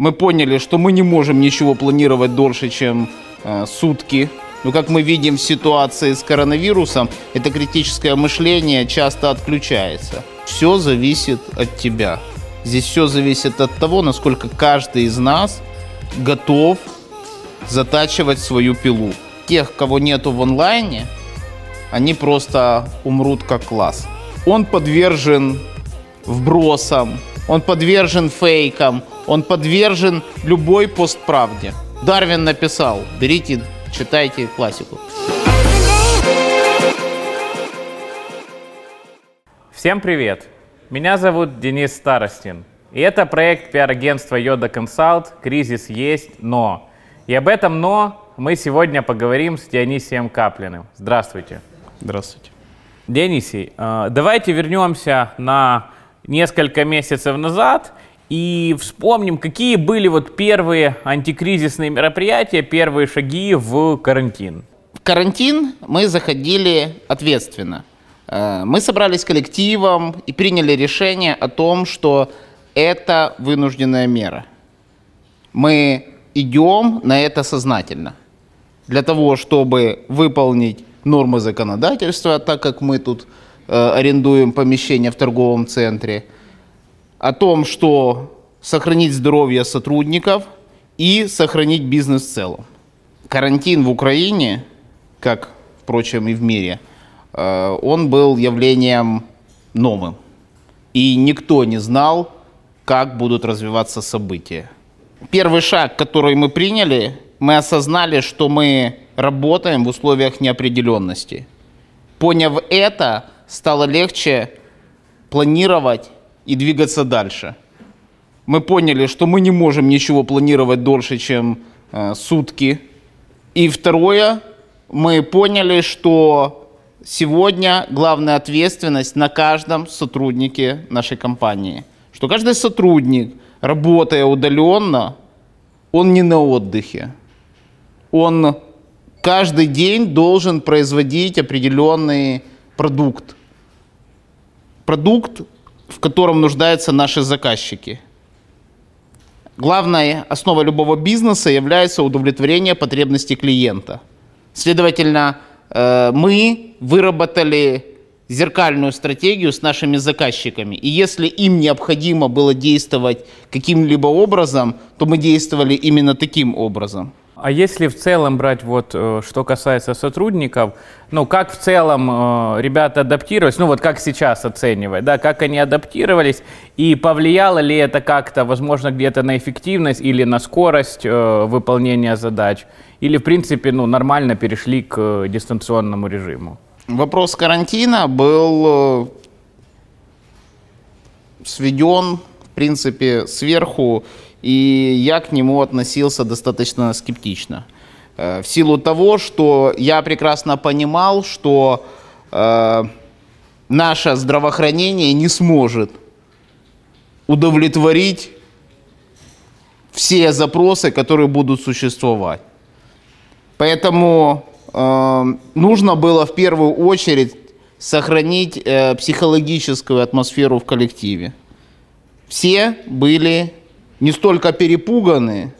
Мы поняли, что мы не можем ничего планировать дольше, чем э, сутки. Но как мы видим в ситуации с коронавирусом, это критическое мышление часто отключается. Все зависит от тебя. Здесь все зависит от того, насколько каждый из нас готов затачивать свою пилу. Тех, кого нету в онлайне, они просто умрут как класс. Он подвержен вбросам, он подвержен фейкам, он подвержен любой постправде. Дарвин написал, берите, читайте классику. Всем привет! Меня зовут Денис Старостин. И это проект пиар-агентства Йода Консалт «Кризис есть, но». И об этом «но» мы сегодня поговорим с Дионисием Каплиным. Здравствуйте. Здравствуйте. Дионисий, э, давайте вернемся на несколько месяцев назад и вспомним, какие были вот первые антикризисные мероприятия, первые шаги в карантин. В карантин мы заходили ответственно. Э, мы собрались коллективом и приняли решение о том, что это вынужденная мера. Мы идем на это сознательно. Для того, чтобы выполнить нормы законодательства, так как мы тут э, арендуем помещение в торговом центре, о том, что сохранить здоровье сотрудников и сохранить бизнес в целом. Карантин в Украине, как, впрочем, и в мире, э, он был явлением новым. И никто не знал, как будут развиваться события. Первый шаг, который мы приняли, мы осознали, что мы работаем в условиях неопределенности. Поняв это, стало легче планировать и двигаться дальше. Мы поняли, что мы не можем ничего планировать дольше, чем э, сутки. И второе, мы поняли, что сегодня главная ответственность на каждом сотруднике нашей компании. Что каждый сотрудник, работая удаленно, он не на отдыхе. Он каждый день должен производить определенный продукт. Продукт, в котором нуждаются наши заказчики. Главной основой любого бизнеса является удовлетворение потребностей клиента. Следовательно, э, мы выработали зеркальную стратегию с нашими заказчиками. И если им необходимо было действовать каким-либо образом, то мы действовали именно таким образом. А если в целом брать вот, э, что касается сотрудников, ну, как в целом э, ребята адаптировались, ну, вот как сейчас оценивать, да, как они адаптировались, и повлияло ли это как-то, возможно, где-то на эффективность или на скорость э, выполнения задач, или, в принципе, ну, нормально перешли к дистанционному режиму? Вопрос карантина был сведен, в принципе, сверху и я к нему относился достаточно скептично. Э, в силу того, что я прекрасно понимал, что э, наше здравоохранение не сможет удовлетворить все запросы, которые будут существовать. Поэтому э, нужно было в первую очередь сохранить э, психологическую атмосферу в коллективе. Все были не столько перепуганы,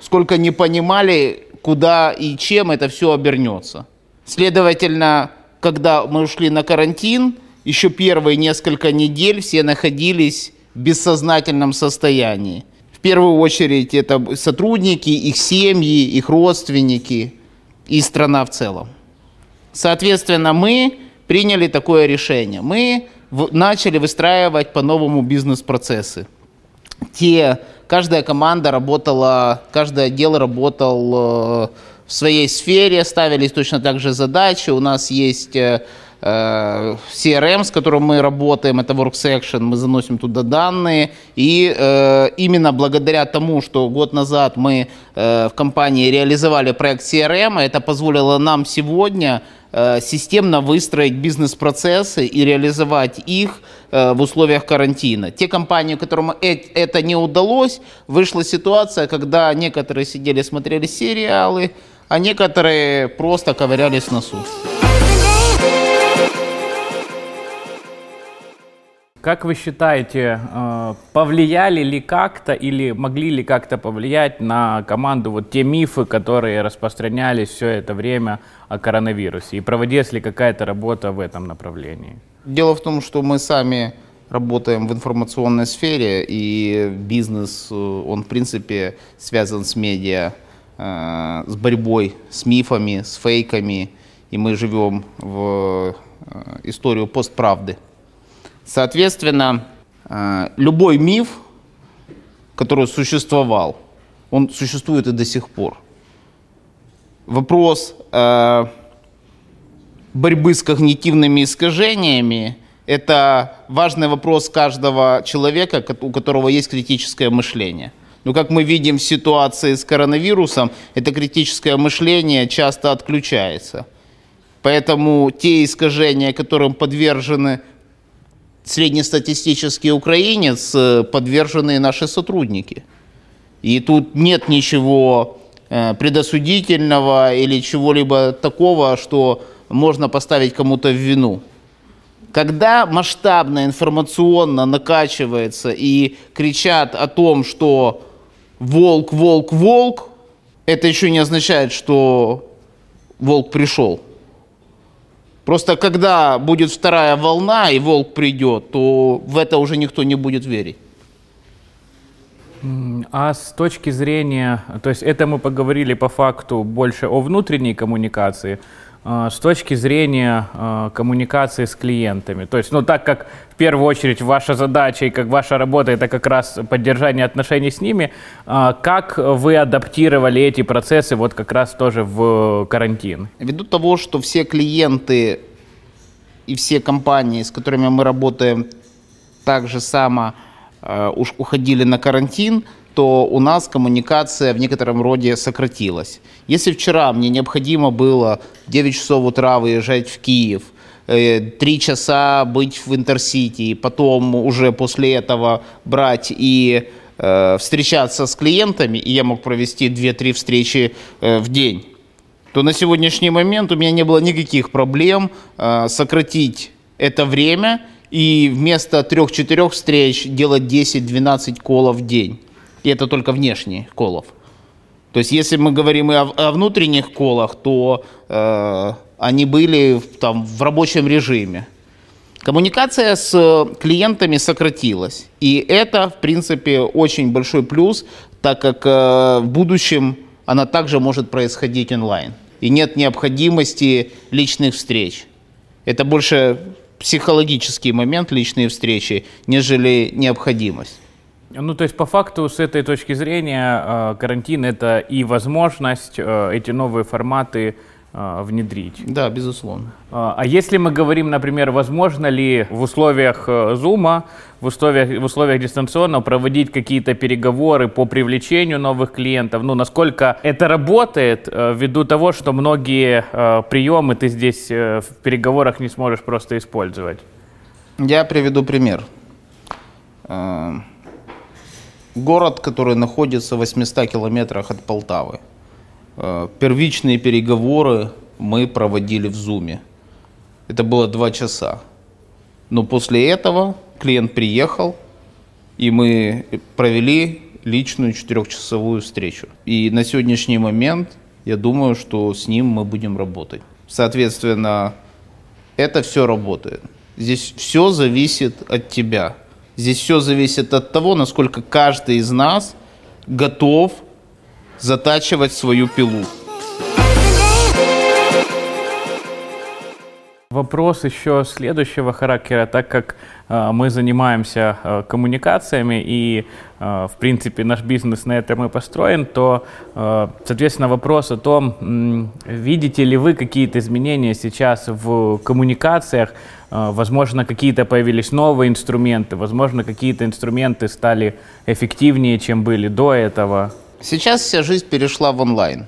сколько не понимали, куда и чем это все обернется. Следовательно, когда мы ушли на карантин, еще первые несколько недель все находились в бессознательном состоянии. В первую очередь это сотрудники, их семьи, их родственники и страна в целом. Соответственно, мы приняли такое решение. Мы начали выстраивать по-новому бизнес-процессы. Те каждая команда работала, каждый отдел работал э, в своей сфере, ставились точно так же задачи. У нас есть э, э, CRM, с которым мы работаем, это WorkSection, мы заносим туда данные. И э, именно благодаря тому, что год назад мы э, в компании реализовали проект CRM, это позволило нам сегодня системно выстроить бизнес-процессы и реализовать их в условиях карантина. Те компании, которым это не удалось, вышла ситуация, когда некоторые сидели, смотрели сериалы, а некоторые просто ковырялись в носу. Как вы считаете, э, повлияли ли как-то или могли ли как-то повлиять на команду вот те мифы, которые распространялись все это время о коронавирусе? И проводилась ли какая-то работа в этом направлении? Дело в том, что мы сами работаем в информационной сфере, и бизнес, э, он в принципе связан с медиа, э, с борьбой с мифами, с фейками, и мы живем в историю постправды. Соответственно, э, любой миф, который существовал, он существует и до сих пор. Вопрос э, борьбы с когнитивными искажениями – это важный вопрос каждого человека, у которого есть критическое мышление. Но как мы видим в ситуации с коронавирусом, это критическое мышление часто отключается. Поэтому те искажения, которым подвержены среднестатистический украинец, э, подверженные наши сотрудники. И тут нет ничего э, предосудительного или чего-либо такого, что можно поставить кому-то в вину. Когда масштабно информационно накачивается и кричат о том, что волк, волк, волк, это еще не означает, что волк пришел. Просто когда будет вторая волна и волк придет, то в это уже никто не будет верить. А с точки зрения, то есть это мы поговорили по факту больше о внутренней коммуникации, с точки зрения а, коммуникации с клиентами. То есть, ну, так как в первую очередь ваша задача и как ваша работа это как раз поддержание отношений с ними, а, как вы адаптировали эти процессы вот как раз тоже в карантин? Ввиду того, что все клиенты и все компании, с которыми мы работаем, так же само уж уходили на карантин, то у нас коммуникация в некотором роде сократилась. Если вчера мне необходимо было 9 часов утра выезжать в Киев, 3 э, часа быть в Интерсити, потом уже после этого брать и э, встречаться с клиентами, и я мог провести 2-3 встречи э, в день, то на сегодняшний момент у меня не было никаких проблем э, сократить это время и вместо 3-4 встреч делать 10-12 колов в день. И это только внешний колов. То есть, если мы говорим и о, о внутренних колах, то э, они были там, в рабочем режиме. Коммуникация с клиентами сократилась. И это, в принципе, очень большой плюс, так как э, в будущем она также может происходить онлайн. И нет необходимости личных встреч. Это больше психологический момент личные встречи, нежели необходимость. Ну, то есть, по факту, с этой точки зрения, э, карантин — это и возможность э, эти новые форматы э, внедрить. Да, безусловно. А если мы говорим, например, возможно ли в условиях Zoom, в условиях, в условиях дистанционного проводить какие-то переговоры по привлечению новых клиентов, ну, насколько это работает ввиду того, что многие приемы ты здесь в переговорах не сможешь просто использовать? Я приведу пример город, который находится в 800 километрах от Полтавы. Э, первичные переговоры мы проводили в Зуме. Это было два часа. Но после этого клиент приехал, и мы провели личную четырехчасовую встречу. И на сегодняшний момент я думаю, что с ним мы будем работать. Соответственно, это все работает. Здесь все зависит от тебя. Здесь все зависит от того, насколько каждый из нас готов затачивать свою пилу. Вопрос еще следующего характера, так как э, мы занимаемся э, коммуникациями и, э, в принципе, наш бизнес на этом и построен, то, э, соответственно, вопрос о том, видите ли вы какие-то изменения сейчас в коммуникациях, э, возможно, какие-то появились новые инструменты, возможно, какие-то инструменты стали эффективнее, чем были до этого. Сейчас вся жизнь перешла в онлайн.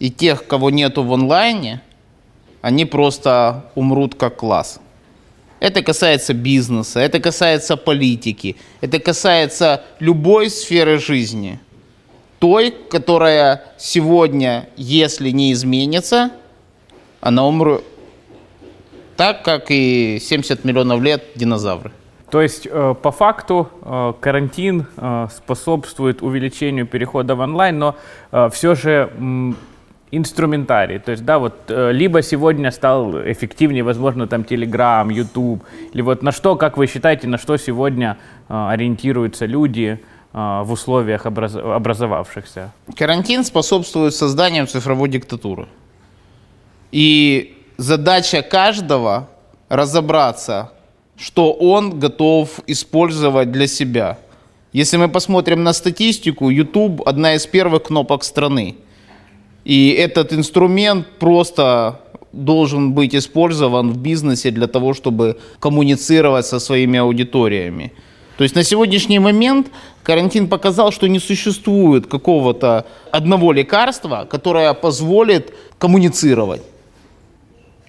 И тех, кого нету в онлайне, они просто умрут как класс. Это касается бизнеса, это касается политики, это касается любой сферы жизни. Той, которая сегодня, если не изменится, она умрет так, как и 70 миллионов лет динозавры. То есть, э, по факту, э, карантин э, способствует увеличению перехода в онлайн, но все же инструментарий. То есть, да, вот либо сегодня стал эффективнее, возможно, там Telegram, YouTube, или вот на что, как вы считаете, на что сегодня ориентируются люди в условиях образ... образовавшихся? Карантин способствует созданию цифровой диктатуры. И задача каждого разобраться, что он готов использовать для себя. Если мы посмотрим на статистику, YouTube одна из первых кнопок страны. И этот инструмент просто должен быть использован в бизнесе для того, чтобы коммуницировать со своими аудиториями. То есть на сегодняшний момент карантин показал, что не существует какого-то одного лекарства, которое позволит коммуницировать.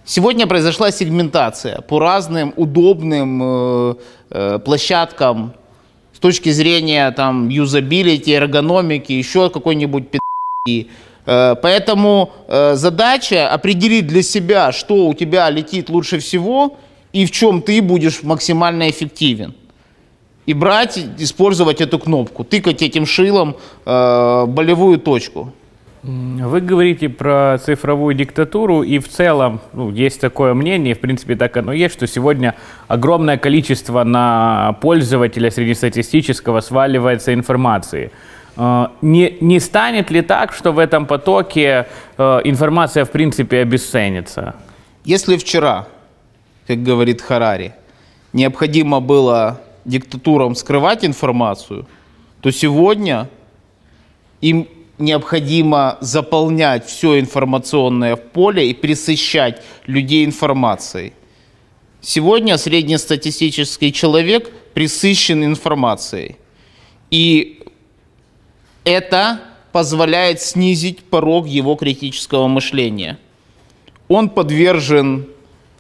Сегодня произошла сегментация по разным удобным э, э, площадкам с точки зрения там юзабилити, эргономики, еще какой-нибудь пи***и. Э, поэтому э, задача определить для себя, что у тебя летит лучше всего и в чем ты будешь максимально эффективен. И брать, использовать эту кнопку, тыкать этим шилом э, болевую точку. Вы говорите про цифровую диктатуру, и в целом ну, есть такое мнение, в принципе так оно есть, что сегодня огромное количество на пользователя среднестатистического сваливается информации. А, не, не станет ли так, что в этом потоке э, информация в принципе обесценится? Если вчера, как говорит Харари, необходимо было диктатурам скрывать информацию, то сегодня им необходимо заполнять все информационное поле и присыщать людей информацией. Сегодня среднестатистический человек присыщен информацией. И это позволяет снизить порог его критического мышления. Он подвержен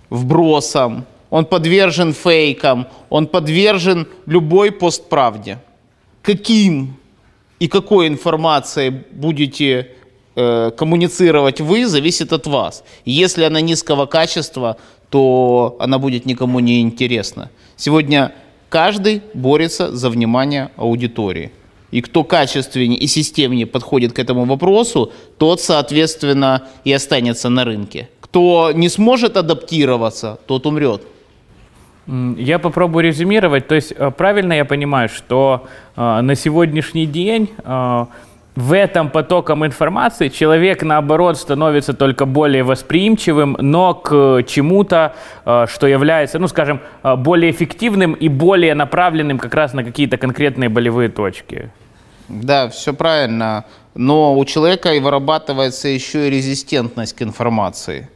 вбросам, он подвержен фейкам, он подвержен любой постправде. Каким и какой информацией будете э, коммуницировать вы, зависит от вас. Если она низкого качества, то она будет никому не интересна. Сегодня каждый борется за внимание аудитории. И кто качественнее и системнее подходит к этому вопросу, тот, соответственно, и останется на рынке. Кто не сможет адаптироваться, тот умрет. Я попробую резюмировать. То есть э, правильно я понимаю, что э, на сегодняшний день э, в этом потоком информации человек, наоборот, становится только более восприимчивым, но к чему-то, что является, ну, скажем, более эффективным и более направленным как раз на какие-то конкретные болевые точки. Да, все правильно. Но у человека и вырабатывается еще и резистентность к информации.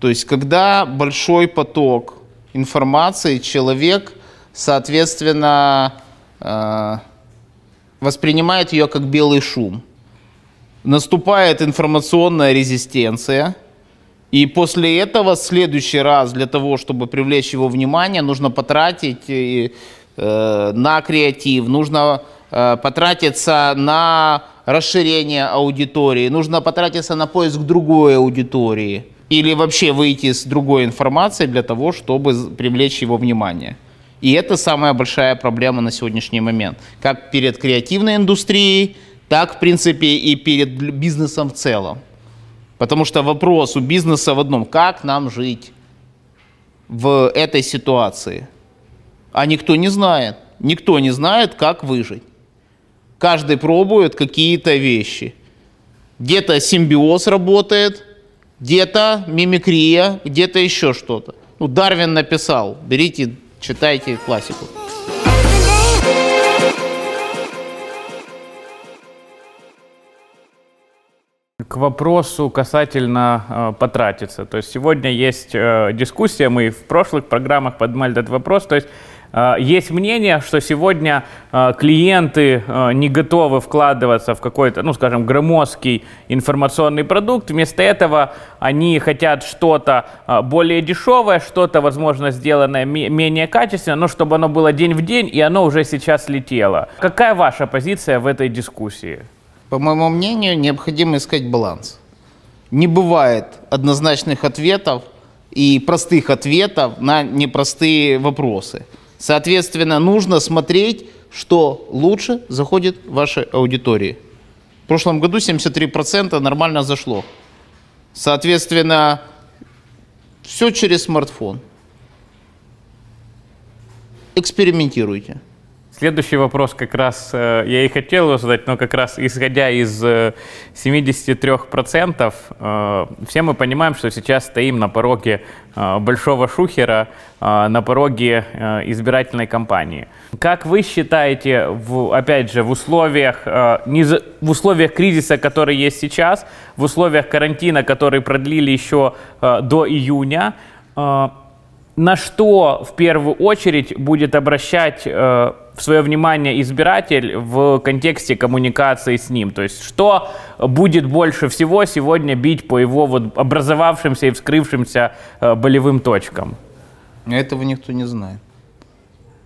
То есть, когда большой поток информации человек, соответственно, э, воспринимает ее как белый шум. Наступает информационная резистенция, и после этого следующий раз для того, чтобы привлечь его внимание, нужно потратить э, на креатив, нужно потратиться на расширение аудитории, нужно потратиться на поиск другой аудитории – или вообще выйти с другой информацией для того, чтобы привлечь его внимание. И это самая большая проблема на сегодняшний момент. Как перед креативной индустрией, так, в принципе, и перед бизнесом в целом. Потому что вопрос у бизнеса в одном, как нам жить в этой ситуации. А никто не знает. Никто не знает, как выжить. Каждый пробует какие-то вещи. Где-то симбиоз работает, где-то мимикрия, где-то еще что-то. Ну, Дарвин написал, берите, читайте классику. К вопросу касательно э, потратиться. То есть сегодня есть э, дискуссия, мы в прошлых программах поднимали этот вопрос. То есть а, есть мнение, что сегодня а, клиенты а, не готовы вкладываться в какой-то, ну, скажем, громоздкий информационный продукт. Вместо этого они хотят что-то более дешевое, что-то, возможно, сделанное менее качественно, но чтобы оно было день в день, и оно уже сейчас летело. Какая ваша позиция в этой дискуссии? По моему мнению, необходимо искать баланс. Не бывает однозначных ответов и простых ответов на непростые вопросы. Соответственно, нужно смотреть, что лучше заходит вашей аудитории. В прошлом году 73% нормально зашло. Соответственно, все через смартфон. Экспериментируйте. Следующий вопрос как раз э, я и хотел его задать, но как раз исходя из э, 73%, э, все мы понимаем, что сейчас стоим на пороге э, большого шухера, э, на пороге э, избирательной кампании. Как вы считаете, в, опять же, в условиях, э, не за- в условиях кризиса, который есть сейчас, в условиях карантина, который продлили еще э, до июня, э, на что в первую очередь будет обращать э, свое внимание избиратель в контексте коммуникации с ним? То есть что будет больше всего сегодня бить по его вот образовавшимся и вскрывшимся э, болевым точкам? Этого никто не знает.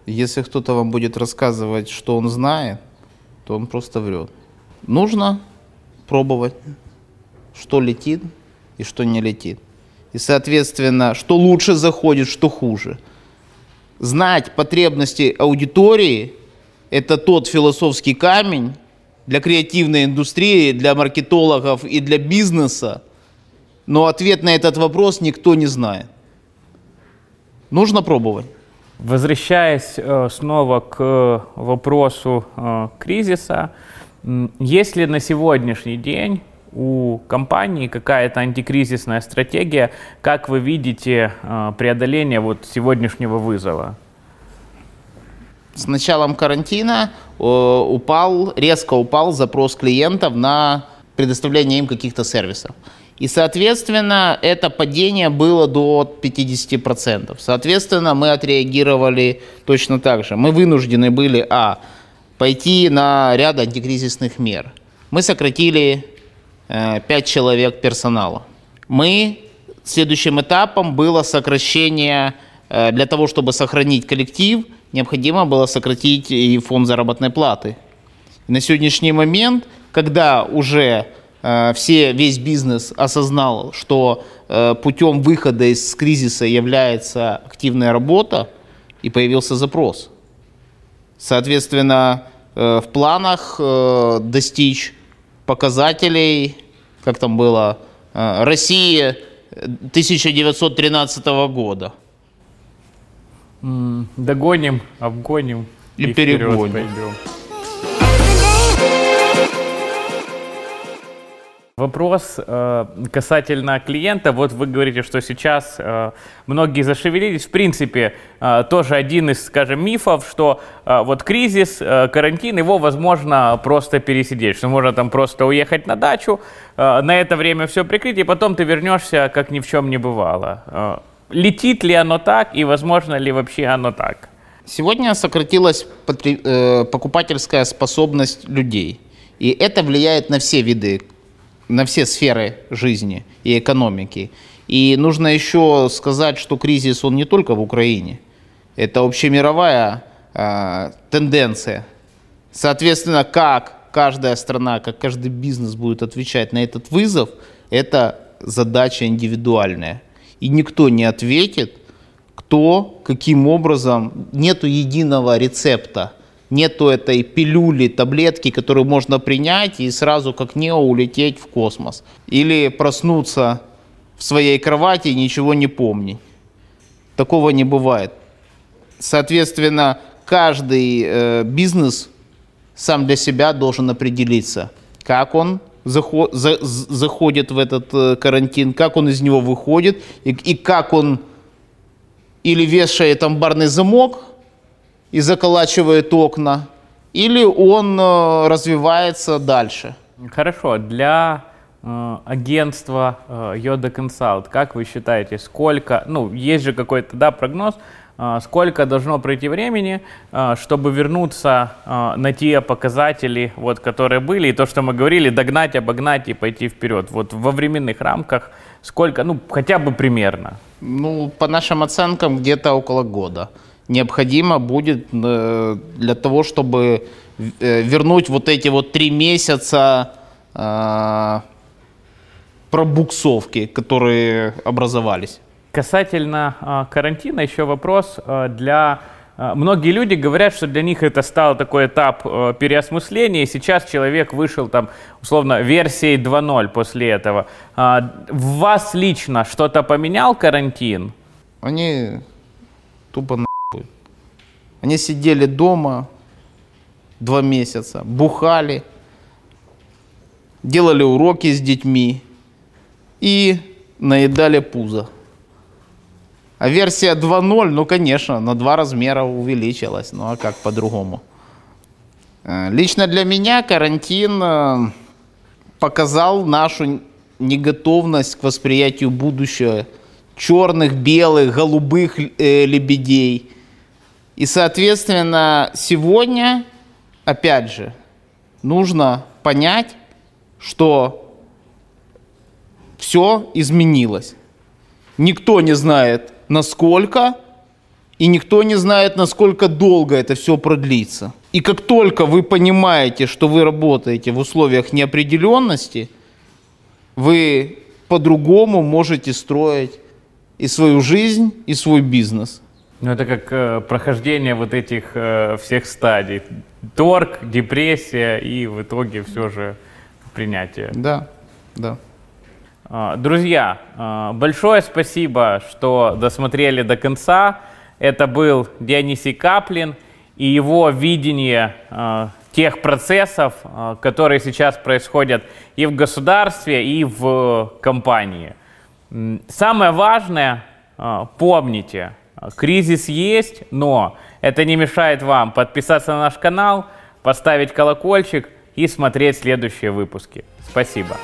Если кто-то вам будет рассказывать, что он знает, то он просто врет. Нужно пробовать, что летит и что не летит. И, соответственно, что лучше заходит, что хуже. Знать потребности аудитории – это тот философский камень для креативной индустрии, для маркетологов и для бизнеса. Но ответ на этот вопрос никто не знает. Нужно пробовать. Возвращаясь э, снова к э, вопросу э, кризиса, есть ли на сегодняшний день у компании какая-то антикризисная стратегия, как вы видите э, преодоление вот сегодняшнего вызова? С началом карантина э, упал, резко упал запрос клиентов на предоставление им каких-то сервисов. И, соответственно, это падение было до 50%. Соответственно, мы отреагировали точно так же. Мы вынуждены были, а, пойти на ряд антикризисных мер. Мы сократили 5 человек персонала. Мы следующим этапом было сокращение э, для того, чтобы сохранить коллектив, необходимо было сократить и фонд заработной платы. На сегодняшний момент, когда уже э, все, весь бизнес осознал, что э, путем выхода из кризиса является активная работа, и появился запрос. Соответственно, э, в планах э, достичь показателей, как там было, э, России 1913 года. Догоним, обгоним И вперед перегоним. пойдем. Вопрос э, касательно клиента. Вот вы говорите, что сейчас э, многие зашевелились. В принципе, э, тоже один из, скажем, мифов, что э, вот кризис, э, карантин, его возможно просто пересидеть, что можно там просто уехать на дачу, э, на это время все прикрыть, и потом ты вернешься, как ни в чем не бывало. Э, летит ли оно так, и возможно ли вообще оно так? Сегодня сократилась э, покупательская способность людей. И это влияет на все виды, на все сферы жизни и экономики. И нужно еще сказать, что кризис, он не только в Украине. Это общемировая э, тенденция. Соответственно, как каждая страна, как каждый бизнес будет отвечать на этот вызов, это задача индивидуальная. И никто не ответит, кто, каким образом, нету единого рецепта, нету этой пилюли, таблетки, которую можно принять и сразу как нео улететь в космос. Или проснуться в своей кровати и ничего не помнить. Такого не бывает. Соответственно, каждый э, бизнес сам для себя должен определиться, как он захо- за- заходит в этот э, карантин, как он из него выходит и, и как он или вешает амбарный замок и заколачивает окна, или он э, развивается дальше. Хорошо, для э, агентства э, Йода Консалт, как вы считаете, сколько, ну, есть же какой-то, да, прогноз, э, сколько должно пройти времени, э, чтобы вернуться э, на те показатели, вот, которые были, и то, что мы говорили, догнать, обогнать и пойти вперед, вот во временных рамках, сколько, ну, хотя бы примерно? Ну, по нашим оценкам, где-то около года. Необходимо будет э, для того, чтобы э, вернуть вот эти вот три месяца э, пробуксовки, которые образовались. Касательно карантина, еще вопрос для Многие люди говорят, что для них это стал такой этап переосмысления, и сейчас человек вышел там, условно, версией 2.0 после этого. А, В вас лично что-то поменял карантин? Они тупо. Они сидели дома два месяца, бухали, делали уроки с детьми и наедали пузо. А версия 2.0, ну, конечно, на два размера увеличилась. Ну, а как по-другому? Э, Лично для меня карантин э, показал нашу неготовность к восприятию будущего черных, белых, голубых э, лебедей. И, соответственно, сегодня, опять же, нужно понять, что все изменилось. Никто не знает, насколько, и никто не знает, насколько долго это все продлится. И как только вы понимаете, что вы работаете в условиях неопределенности, вы по-другому можете строить и свою жизнь, и свой бизнес. Ну, это как э, прохождение вот этих э, всех стадий. Торг, депрессия и в итоге все же принятие. Да, да. А, Друзья, а, большое спасибо, что досмотрели до конца. Это был Дионисий Каплин и его видение а, тех процессов, которые сейчас происходят и в государстве, и в компании. М, Самое важное, помните, кризис есть, но это не мешает вам подписаться на наш канал, поставить колокольчик и смотреть следующие выпуски. Спасибо.